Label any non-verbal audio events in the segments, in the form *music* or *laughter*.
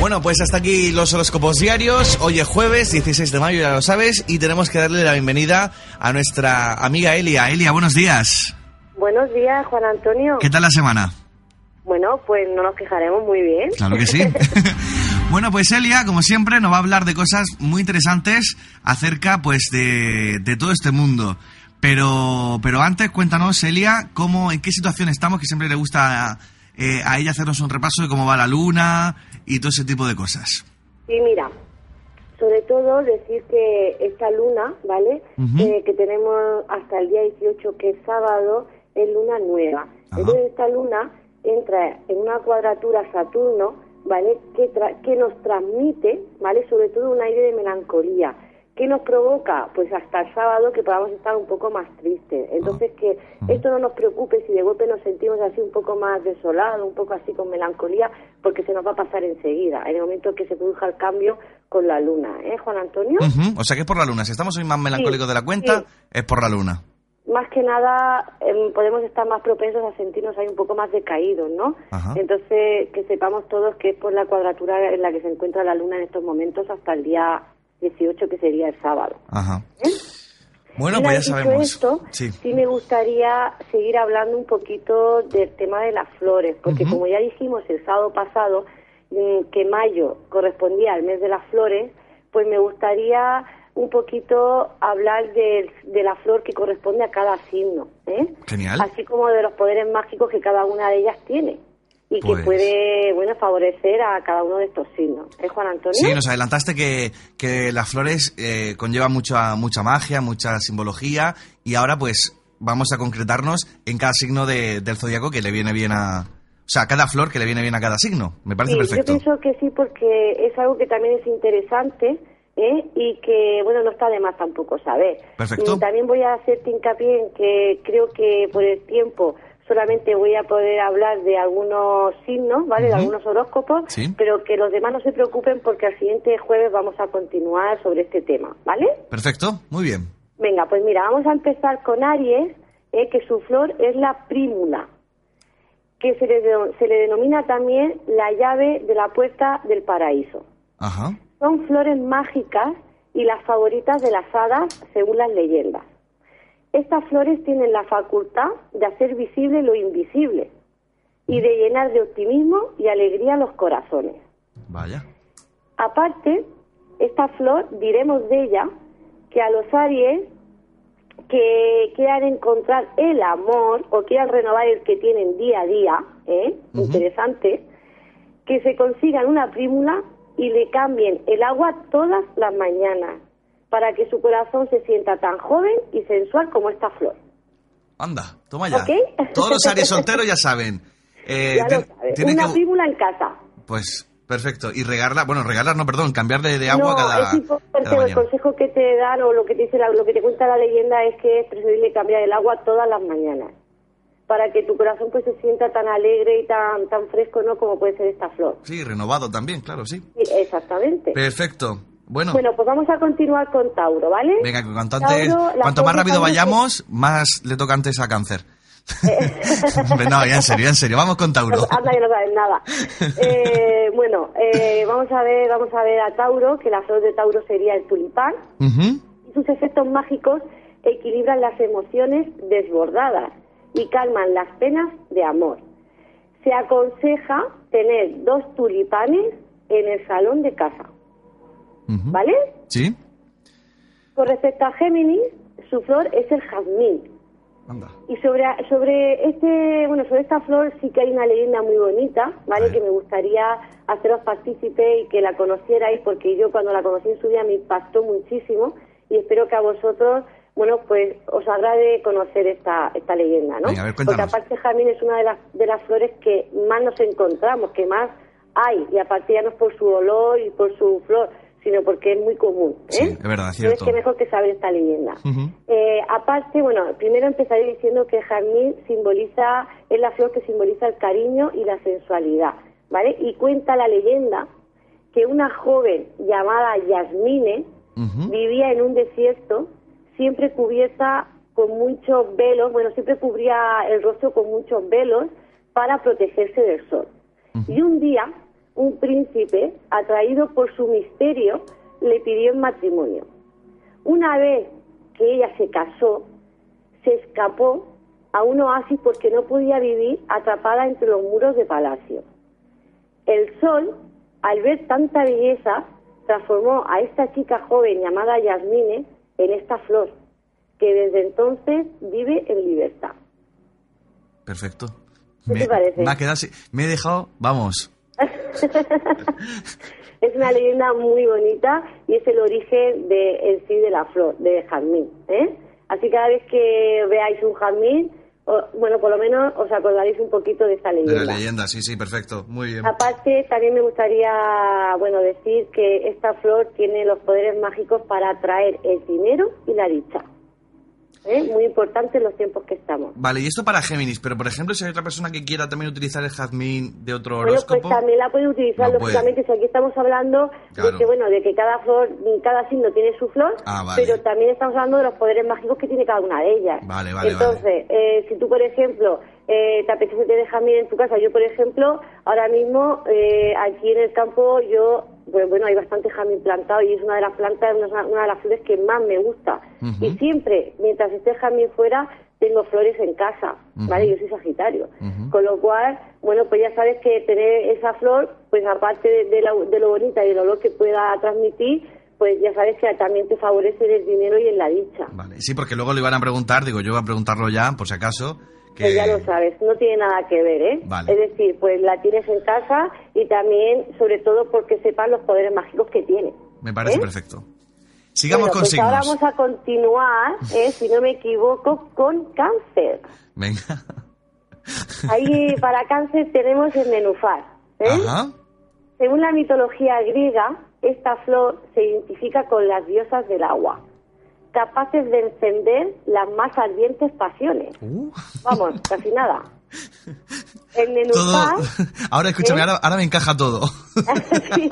Bueno, pues hasta aquí los horóscopos diarios. Hoy es jueves, 16 de mayo, ya lo sabes, y tenemos que darle la bienvenida a nuestra amiga Elia. Elia, buenos días. Buenos días, Juan Antonio. ¿Qué tal la semana? Bueno, pues no nos quejaremos muy bien. Claro que sí. *laughs* bueno, pues Elia, como siempre, nos va a hablar de cosas muy interesantes acerca, pues, de, de todo este mundo. Pero, pero antes, cuéntanos, Elia, cómo, en qué situación estamos, que siempre le gusta eh, a ella hacernos un repaso de cómo va la luna y todo ese tipo de cosas. Sí, mira, sobre todo decir que esta luna, ¿vale? Eh, que tenemos hasta el día 18, que es sábado, es luna nueva. Entonces esta luna entra en una cuadratura Saturno, ¿vale? Que, que nos transmite, ¿vale? Sobre todo un aire de melancolía. ¿Qué nos provoca? Pues hasta el sábado que podamos estar un poco más tristes. Entonces que esto no nos preocupe si de golpe nos sentimos así un poco más desolados, un poco así con melancolía, porque se nos va a pasar enseguida, en el momento que se produzca el cambio con la luna. ¿Eh, Juan Antonio? O sea que es por la luna. Si estamos hoy más melancólicos de la cuenta, es por la luna. Más que nada em, podemos estar más propensos a sentirnos ahí un poco más decaídos, ¿no? Entonces que sepamos todos que es por la cuadratura en la que se encuentra la luna en estos momentos hasta el día 18, que sería el sábado. Ajá. ¿Eh? Bueno, pues ya sabemos. Esto, sí. me gustaría seguir hablando un poquito del tema de las flores, porque como ya dijimos el sábado pasado, mm, que mayo correspondía al mes de las flores, pues me gustaría un poquito hablar de, de la flor que corresponde a cada signo. ¿eh? Genial. Así como de los poderes mágicos que cada una de ellas tiene y que pues puede bueno favorecer a cada uno de estos signos. ¿Es Juan Antonio? Sí, nos adelantaste que, que las flores eh, conllevan mucha, mucha magia, mucha simbología y ahora pues vamos a concretarnos en cada signo de, del zodiaco que le viene bien a... O sea, cada flor que le viene bien a cada signo. Me parece perfecto. Yo pienso que sí porque es algo que también es interesante ¿eh? y que, bueno, no está de más tampoco saber. Perfecto. Y también voy a hacerte hincapié en que creo que por el tiempo solamente voy a poder hablar de algunos signos, ¿vale? De algunos horóscopos, pero que los demás no se preocupen porque al siguiente jueves vamos a continuar sobre este tema, ¿vale? Perfecto, muy bien. Venga, pues mira, vamos a empezar con Aries, eh, que su flor es la prímula, que se le, se le denomina también la llave de la puerta del paraíso. Ajá. Son flores mágicas y las favoritas de las hadas según las leyendas. Estas flores tienen la facultad de hacer visible lo invisible y de llenar de optimismo y alegría los corazones. Vaya. Aparte, esta flor, diremos de ella, que a los Aries que quieran encontrar el amor o quieran renovar el que tienen día a día, ¿eh? interesante, que se consigan una prímula y le cambien el agua todas las mañanas para que su corazón se sienta tan joven y sensual como esta flor. Anda, toma ya. Todos los Aries *laughs* solteros ya saben. Eh, Una que... en casa. Pues perfecto. Y regarla, bueno, regalar, no, perdón, cambiarle de agua cada, El consejo que te dan o lo que te dice lo que te cuenta la leyenda es que es preferible cambiar el agua todas las mañanas para que tu corazón pues se sienta tan alegre y tan tan fresco, ¿no? Como puede ser esta flor. Sí, renovado también, claro, sí. sí exactamente. Perfecto. Bueno. bueno, pues vamos a continuar con Tauro, ¿vale? Venga, cuanto, antes, cuanto más rápido vayamos, más le toca antes a cáncer. *laughs* no, ya en serio, en serio, vamos con Tauro. *laughs* Anda que no sabes nada. Eh, bueno, eh, vamos a ver, vamos a ver a Tauro, que la flor de Tauro sería el tulipán. Y sus efectos mágicos equilibran las emociones desbordadas y calman las penas de amor. Se aconseja tener dos tulipanes en el salón de casa. ¿Vale? Sí. Con respecto a Géminis, su flor es el jazmín. Y sobre, sobre este, bueno, sobre esta flor sí que hay una leyenda muy bonita, ¿vale? Que me gustaría haceros partícipe y que la conocierais, porque yo cuando la conocí en su día me impactó muchísimo y espero que a vosotros, bueno, pues os agrade conocer esta, esta leyenda, ¿no? porque aparte jazmín es una de las, de las flores que más nos encontramos, que más hay, y aparte ya no es por su olor y por su flor, sino porque es muy común. ¿eh? Sí, es verdad, es cierto. que mejor que saber esta leyenda. eh, aparte, bueno, primero empezaré diciendo que el jazmín simboliza, es la flor que simboliza el cariño y la sensualidad, ¿vale? Y cuenta la leyenda que una joven llamada Yasmine vivía en un desierto, siempre cubierta con muchos velos, bueno, siempre cubría el rostro con muchos velos para protegerse del sol. Y un día, un príncipe, atraído por su misterio, le pidió en matrimonio. Una vez que ella se casó, se escapó a un oasis porque no podía vivir atrapada entre los muros de palacio. El sol, al ver tanta belleza, transformó a esta chica joven llamada Yasmine en esta flor, que desde entonces vive en libertad. Perfecto. ¿Qué me, te parece? Me ha quedado Me he dejado, vamos. Es una leyenda muy bonita y es el origen de, en sí de la flor, de jazmín. ¿eh? Así cada vez que veáis un jazmín, o- bueno, por lo menos os acordaréis un poquito de esta De leyenda. la leyenda, sí, sí, perfecto. Muy bien. Aparte, también me gustaría, bueno, decir que esta flor tiene los poderes mágicos para atraer el dinero y la dicha. ¿Eh? Muy importante en los tiempos que estamos. Vale, y esto para Géminis, pero por ejemplo, si hay otra persona que quiera también utilizar el jazmín de otro Bueno, pues horóscopo. también la puede utilizar, No puede. lógicamente, si aquí estamos hablando Claro. de que, bueno, de que cada flor, cada signo tiene su flor, Ah, vale. pero también estamos hablando de los poderes mágicos que tiene cada una de ellas. Vale, vale, Entonces, eh, si tú, por ejemplo, eh, te apetece tener jazmín en tu casa, yo, por ejemplo, ahora mismo, eh, aquí en el campo, yo, pues bueno, hay bastante jazmín plantado y es una de las plantas, una, una de las flores que más me gusta. Y siempre, mientras esté jazmín fuera, tengo flores en casa, ¿vale? Yo soy Sagitario. Con lo cual, bueno, pues ya sabes que tener esa flor, pues aparte de, de la- de lo bonita y el olor que pueda transmitir, pues ya sabes que también te favorece en el dinero y en la dicha. Vale, sí, porque luego le iban a preguntar, digo, yo voy a preguntarlo ya, por si acaso. Que... Pues ya lo sabes, no tiene nada que ver, ¿eh? Vale. Es decir, pues la tienes en casa y también, sobre todo, porque sepan los poderes mágicos que tiene. Me parece ¿eh? perfecto. Sigamos Bueno, con pues signos. ahora vamos a continuar, ¿eh? *laughs* si no me equivoco, con cáncer. Venga. Ahí *laughs* para cáncer tenemos el nenufar. ¿eh? Ajá. Según la mitología griega, esta flor se identifica con las diosas del agua, capaces de encender las más ardientes pasiones. Uh, Vamos, casi nada. *laughs* El todo. nenufar... *laughs* Ahora escúchame, ¿Eh? ahora, ahora me encaja todo. *laughs* Sí.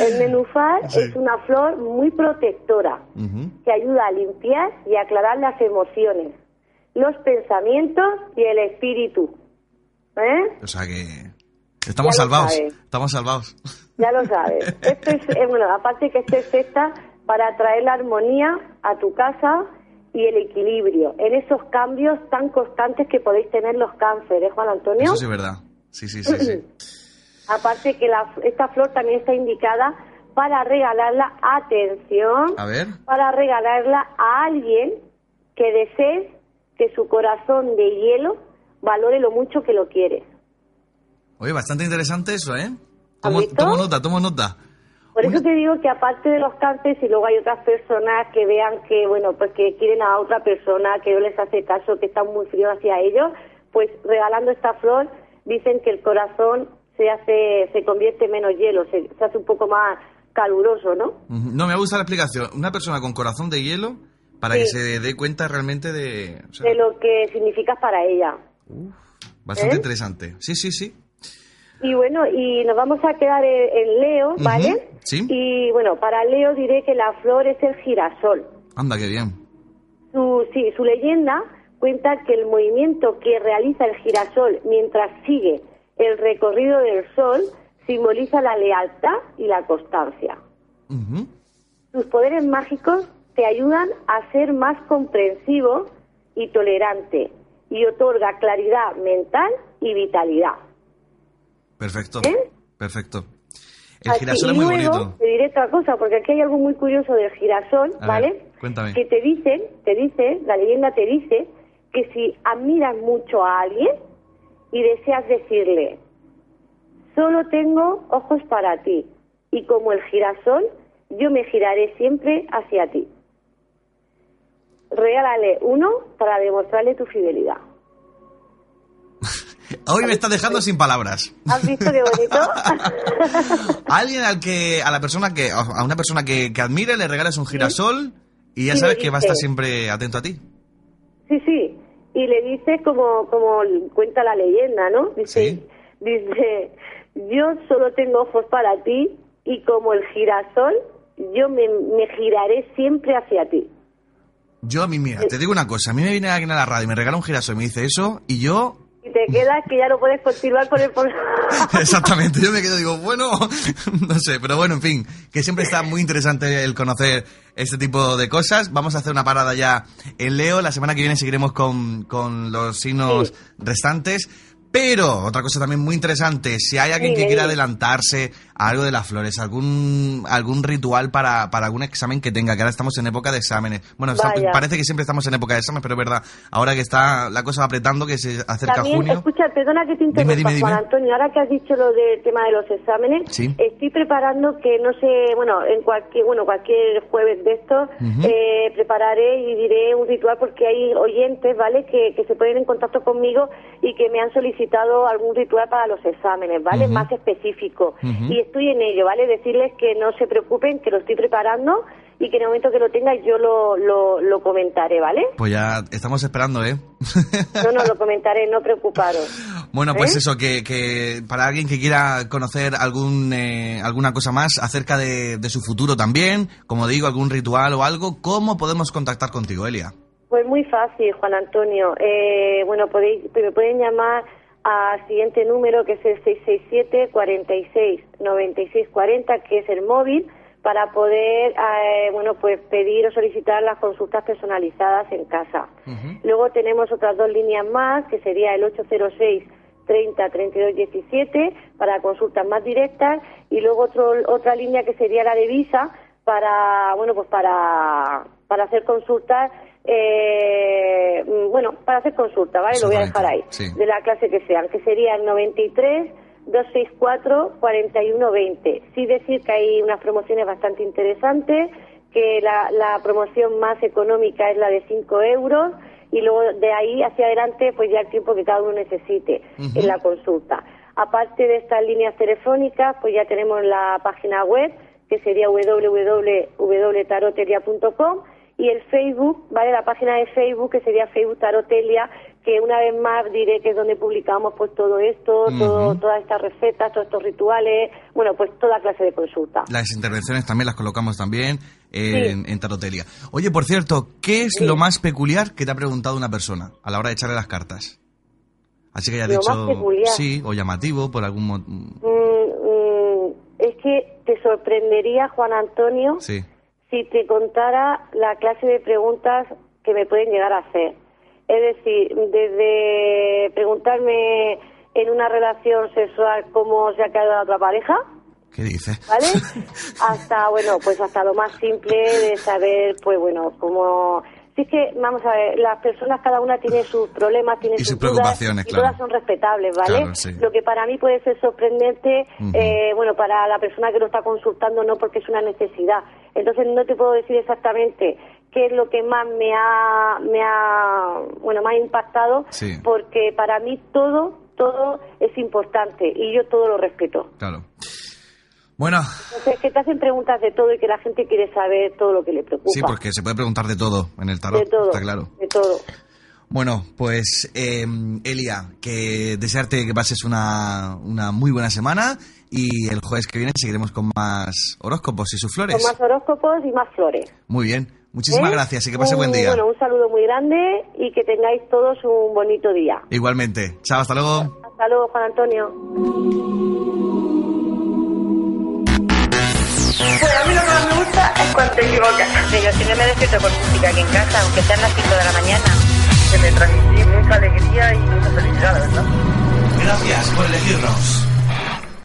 El nenufar es una flor muy protectora que ayuda a limpiar y aclarar las emociones, los pensamientos y el espíritu. ¿Eh? O sea que. Estamos salvados. Estamos salvados. Ya lo sabes. Esto es, eh, bueno, aparte que esto es perfecta para traer la armonía a tu casa y el equilibrio en esos cambios tan constantes que podéis tener los cánceres, Juan Antonio. Eso sí es verdad. Sí, sí, sí. sí. *clears throat* Aparte que la- esta flor también está indicada para regalarla, atención, A ver. para regalarla a alguien que desees que su corazón de hielo valore lo mucho que lo quieres. Oye, bastante interesante eso, ¿eh? ¿Has Tomo, tomo nota, tomo nota. Por eso te digo que aparte de los cánceres y luego hay otras personas que vean que, bueno, pues que quieren a otra persona, que no les hace caso, que están muy fríos hacia ellos, pues regalando esta flor dicen que el corazón se hace, se convierte en menos hielo, se, se hace un poco más caluroso, ¿no? No, me gusta la explicación. Una persona con corazón de hielo para Sí. que se dé cuenta realmente de... o sea, De lo que significas para ella. bastante ¿Eh? interesante. Sí, sí, sí. Y bueno, y nos vamos a quedar en, Leo, ¿vale? Sí. Y bueno, para Leo diré que la flor es el girasol. Anda, qué bien. Su, sí, su leyenda cuenta que el movimiento que realiza el girasol mientras sigue el recorrido del sol simboliza la lealtad y la constancia. Ujú. Sus poderes mágicos te ayudan a ser más comprensivo y tolerante y otorga claridad mental y vitalidad. Perfecto. ¿Eh? Perfecto. El Así, girasol es muy luego bonito. te diré otra cosa, porque aquí hay algo muy curioso del girasol, A ¿vale? ver, cuéntame. Que te dicen, te dice, la leyenda te dice que si admiras mucho a alguien y deseas decirle, solo tengo ojos para ti, y como el girasol, yo me giraré siempre hacia ti. Regálale uno para demostrarle tu fidelidad. Hoy me está dejando sin palabras. ¿Has visto qué bonito? *laughs* alguien al que, a la persona que, a una persona que, que admire le regalas un girasol y ya sabes que va a estar siempre atento a ti. Sí, sí. Y le dices como, como cuenta la leyenda, ¿no? Dice, dice, yo solo tengo ojos para ti y como el girasol, yo me, me giraré siempre hacia ti. Yo a mí, mira, te digo una cosa, a mí me viene alguien a la radio y me regala un girasol y me dice eso y yo... Y te quedas que ya no puedes continuar con el *laughs* Exactamente, yo me quedo digo, bueno, *laughs* no sé, pero bueno, en fin, que siempre está muy interesante el conocer este tipo de cosas. Vamos a hacer una parada ya en Leo, la semana que viene seguiremos con, con los signos restantes. Pero, otra cosa también muy interesante, si hay alguien que quiera adelantarse algo de las flores, algún algún ritual para, para algún examen que tenga, que ahora estamos en época de exámenes. Bueno, parece que siempre estamos en época de exámenes, pero es verdad, ahora que está la cosa apretando, que se acerca también, junio... Escucha, perdona que te interrumpa, Juan Antonio, ahora que has dicho lo del tema de los exámenes, estoy preparando que, no sé, bueno, en cualquier, bueno, cualquier jueves de estos, eh, prepararé y diré un ritual porque hay oyentes, ¿vale?, que, que se ponen en contacto conmigo y que me han solicitado algún ritual para los exámenes, ¿vale? Más específico. Y estoy en ello, ¿vale? Decirles que no se preocupen, que lo estoy preparando y que en el momento que lo tenga yo lo, lo, comentaré, ¿vale? Pues ya estamos esperando, ¿eh? no, no, lo comentaré, no preocuparos. *laughs* Bueno, pues ¿Eh? eso, que, que, para alguien que quiera conocer algún, eh, alguna cosa más acerca de, de, su futuro también, como digo, algún ritual o algo, ¿cómo podemos contactar contigo, Elia? Pues muy fácil, Juan Antonio. Eh, bueno, podéis, me pueden llamar al siguiente número que es el 667 46 96 40 que es el móvil para poder eh, bueno pues pedir o solicitar las consultas personalizadas en casa. Luego tenemos otras dos líneas más que sería el 806 30 32 17 para consultas más directas y luego otro, otra línea que sería la de Visa para bueno pues para para hacer consultas eh, bueno, para hacer consulta, ¿vale? Lo voy a dejar ahí, de la clase que sean, que sería el 93 264 4120. Sí decir que hay unas promociones bastante interesantes, que la, la promoción más económica es la de 5 euros y luego de ahí hacia adelante pues ya el tiempo que cada uno necesite en la consulta. Aparte de estas líneas telefónicas, pues ya tenemos la página web que sería www.taroteria.com y el Facebook, ¿vale? La página de Facebook que sería Facebook Tarotelia, que una vez más diré que es donde publicamos pues todo esto, todo, todas estas recetas, todos estos rituales, bueno, pues toda clase de consulta. Las intervenciones también las colocamos también en, Tarotelia. Oye, por cierto, ¿qué es lo más peculiar que te ha preguntado una persona a la hora de echarle las cartas? Así que ya dicho sí o llamativo por algún motivo. Mm, mm, es que te sorprendería, Juan Antonio, sí si te contara la clase de preguntas que me pueden llegar a hacer. Es decir, desde preguntarme en una relación sexual cómo se ha quedado la otra pareja. ¿Qué dice? ¿Vale? *laughs* Hasta, bueno, pues hasta lo más simple de saber, pues bueno, cómo Sí es que, vamos a ver, las personas cada una tiene sus problemas, tiene sus, preocupaciones, y todas son respetables, ¿vale? Lo que para mí puede ser sorprendente, eh, bueno, para la persona que lo está consultando no porque es una necesidad. Entonces no te puedo decir exactamente qué es lo que más me ha, me ha bueno, ha impactado, porque para mí todo, todo es importante y yo todo lo respeto. Claro. Bueno. Entonces, que te hacen preguntas de todo y que la gente quiere saber todo lo que le preocupa. Sí, porque se puede preguntar de todo en el tarot, de todo, está claro. De todo. Bueno, pues eh, Elia, que desearte que pases una, una muy buena semana y el jueves que viene seguiremos con más horóscopos y sus flores. Con más horóscopos y más flores. Muy bien, muchísimas ¿Eh? gracias y que pase buen día. Bueno, un saludo muy grande y que tengáis todos un bonito día. Igualmente. Chao, hasta luego. Hasta luego, Juan Antonio. Bueno, a mí lo que me gusta es cuando te equivocas. Yo siempre me despierto con música aquí en casa, aunque sean las 5 de la mañana. Que me transmití mucha alegría y mucha felicidad, verdad. Gracias por elegirnos.